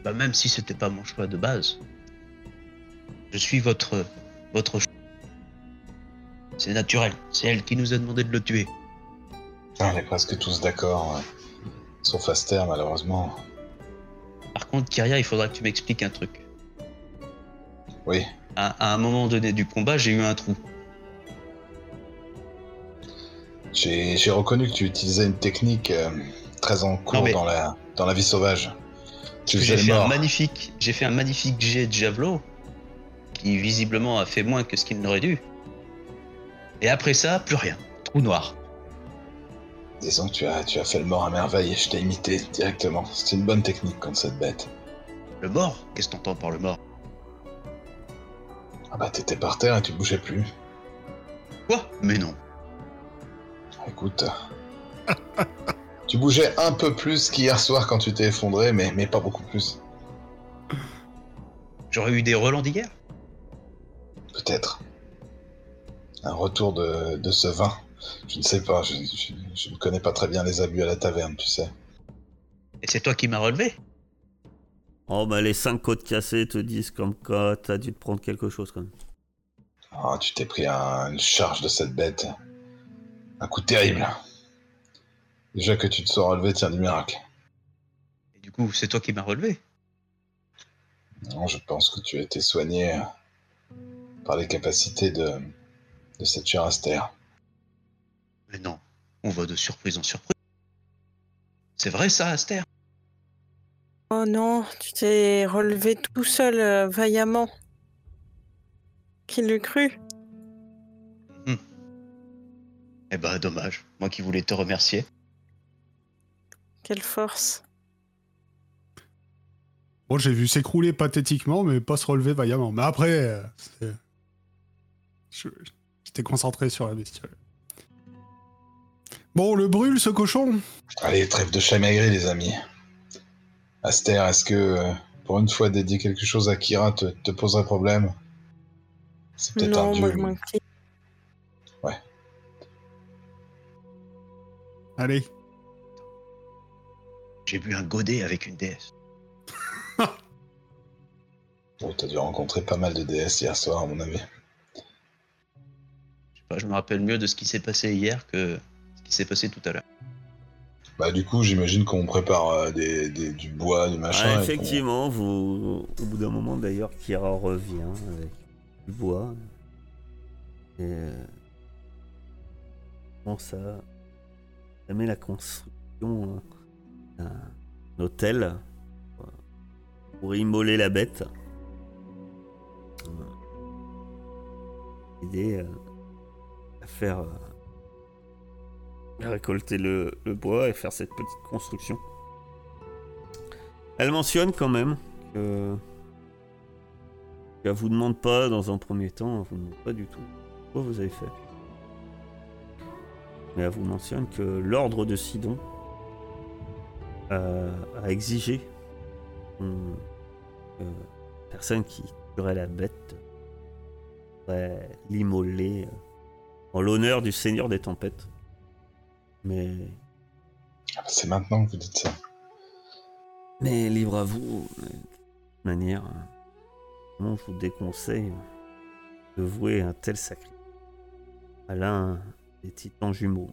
Bah, même si c'était pas mon choix de base, je suis votre votre. C'est naturel. C'est elle qui nous a demandé de le tuer. On est presque tous d'accord. ouais. Sauf Aster, malheureusement. Par contre, Kyria, il faudra que tu m'expliques un truc. Oui. À, à un moment donné du combat, j'ai eu un trou. J'ai j'ai reconnu que tu utilisais une technique euh, très en cours mais- dans, la, dans la vie sauvage. Tu J'ai fait un magnifique, j'ai fait un magnifique jet de javelot qui visiblement a fait moins que ce qu'il n'aurait dû. Et après ça, plus rien. Trou noir. Disons que tu as, tu as fait le mort à merveille et je t'ai imité directement. C'est une bonne technique contre cette bête. Le mort? Qu'est-ce que t'entends par le mort? Ah bah t'étais par terre et tu bougeais plus. Quoi? Mais non. Écoute. tu bougeais un peu plus qu'hier soir quand tu t'es effondré, mais, mais pas beaucoup plus. J'aurais eu des relents d'hier? Peut-être. Un retour de, de ce vin. Je ne sais pas, je, je- je ne connais pas très bien les abus à la taverne, tu sais. Et c'est toi qui m'as relevé Oh bah les 5 côtes cassées te disent comme quoi t'as dû te prendre quelque chose quand même. Ah, tu t'es pris un- une charge de cette bête. Un coup terrible. Déjà que tu te sois relevé, tiens du miracle. Et du coup, c'est toi qui m'as relevé Non, je pense que tu as été soigné par les capacités de, de cette chère Aster. Mais non, on va de surprise en surprise. C'est vrai ça, Aster? Oh non, tu t'es relevé tout seul, euh, vaillamment. Qui l'eût cru? Eh ben, dommage. Moi qui voulais te remercier. Quelle force. Bon, j'ai vu s'écrouler pathétiquement, mais pas se relever vaillamment. Mais après, euh, j'étais concentré sur la bestiole. Bon, le brûle, ce cochon Allez, trêve de chamaillerie, les amis. Aster, est-ce que euh, pour une fois dédier quelque chose à Kira te, te poserait problème? C'est peut-être un Non, dieu. moi je m'incline. Allez. J'ai bu un godet avec une déesse. Bon, t'as dû rencontrer pas mal de déesses hier soir, à mon avis. Je me rappelle mieux de ce qui s'est passé hier que ce qui s'est passé tout à l'heure. Bah, du coup, j'imagine qu'on prépare euh, des, des- du bois, du machin. Ah, effectivement, vous, au bout d'un moment d'ailleurs, Kira revient avec du bois. Et euh, commence à entamer la construction hein, d'un hôtel euh, pour immoler la bête. Euh, L'idée euh, à faire euh, récolter le, bois et faire cette petite construction. Elle mentionne quand même que. qu'elle vous demande pas dans un premier temps, elle vous demande pas du tout quoi vous avez fait. Mais elle vous mentionne que l'ordre de Sidon euh, a exigé que la personne qui tuerait la bête l'immoler euh, en l'honneur du Seigneur des Tempêtes. Mais Ah bah, c'est maintenant que vous dites ça. Mais libre à vous, de toute manière, euh, comment je vous déconseille de vouer un tel sacrifice à l'un des titans jumeaux.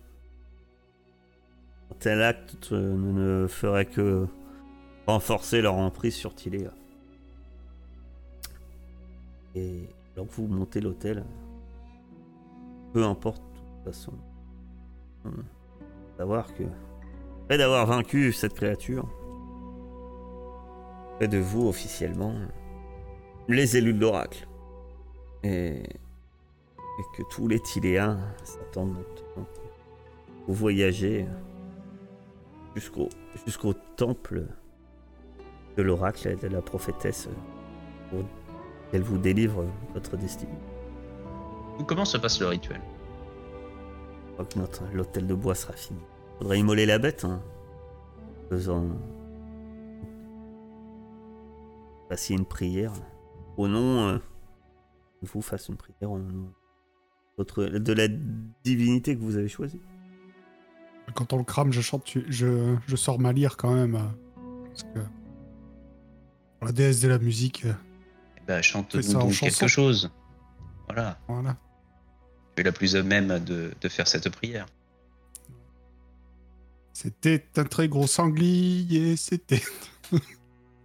Un tel acte euh, ne ne ferait que renforcer leur emprise sur Tiléa. Et alors que vous montez l'hôtel, peu importe de toute façon, hum, savoir que après d'avoir vaincu cette créature, près de vous officiellement, les élus de l'oracle, et, que tous les Tiléens s'attendent maintenant vous voyagez jusqu'au jusqu'au temple de l'oracle et de la prophétesse pour qu'elle vous délivre votre destinée. Comment se passe le rituel Je crois que notre l'hôtel de bois sera fini. Faudrait immoler la bête, hein. Faisant. Fassiez une prière. Au nom. euh, Vous fasse une prière au nom votre- de la divinité que vous avez choisie. Quand on le crame, je chante, tu- je, je sors ma lyre quand même. euh, Parce que. La déesse de la musique, euh, Eh ben, Fais chante-nous en donc quelque chose. Voilà. voilà. Tu es la plus à même de, de faire cette prière. C'était un très gros sanglier, c'était.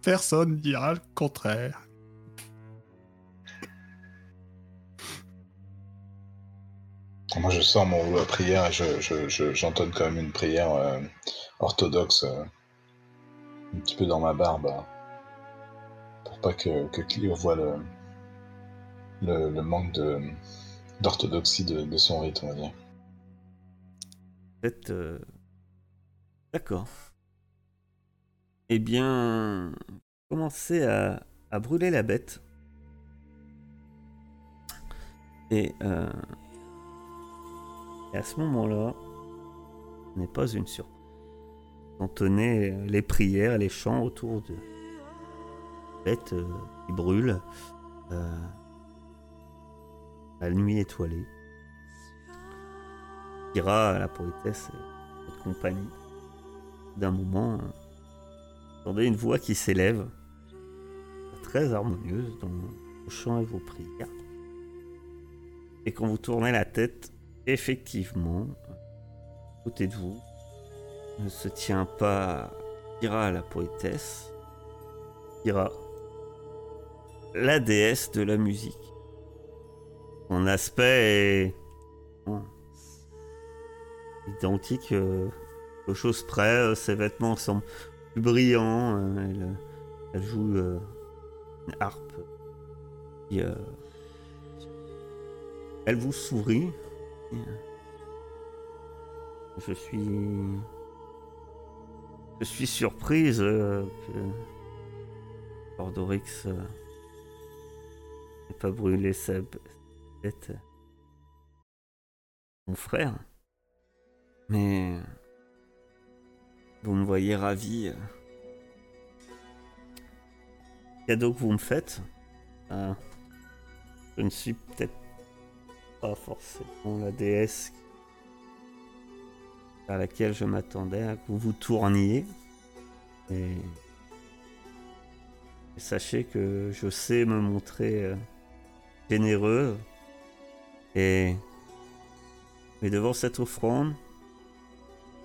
Personne dira le contraire. Moi, je sors mon rouleau à prière et je, je- je- j'entonne quand même une prière euh, orthodoxe euh, un petit peu dans ma barbe hein, pour pas que, que Clio voit le, le, le manque de, d'orthodoxie de, son rite, on va dire. Euh, D'accord. Eh bien, commencez à, brûler la bête. Et, euh, à ce moment-là, n'est pas une surprise. Entendez euh, les prières, les chants autour de bête euh, qui brûle. La nuit étoilée. Kira, la poétesse, et votre compagnie. D'un moment, euh, vous entendez une voix qui s'élève, très harmonieuse dans vos chants et vos prières. Et quand vous tournez la tête, effectivement, à côté de vous, ne se tient pas Kira, la poétesse, Kira, la déesse de la musique. Son aspect est identique euh, aux choses près. euh, ses vêtements semblent plus brillants. euh, elle, elle joue euh, une harpe. Euh, elle vous sourit. Euh, je suis. Je suis surprise euh, que Ordorix euh, n'ait pas brûlé sa bête. Mon frère. Mais. Vous me voyez ravi. euh. Cadeau que vous me faites. Je ne suis peut-être pas forcément la déesse à laquelle je m'attendais à que vous vous tourniez. Et, sachez que je sais me montrer euh, généreux. Et, devant cette offrande,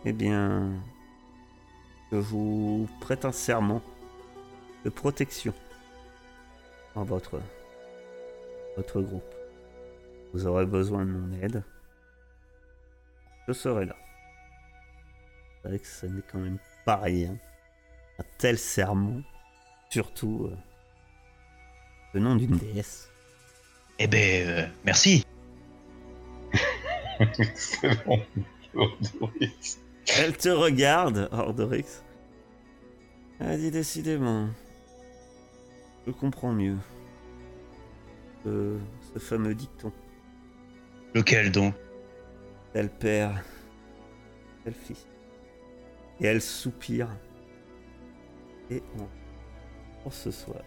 eh bien, je vous prête un serment de protection en votre, votre groupe. Vous aurez besoin de mon aide. Je serai là. C'est vrai que ce n'est quand même pas rien. Un tel serment, surtout euh, venant d'une déesse. Eh ben, euh, merci. Ordorix. Elle te regarde, Ordorix. Elle dit décidément. Je comprends mieux. Ce, ce fameux dicton. Lequel donc? Tel père, tel fils. Et elle soupire. Et en, en ce soir,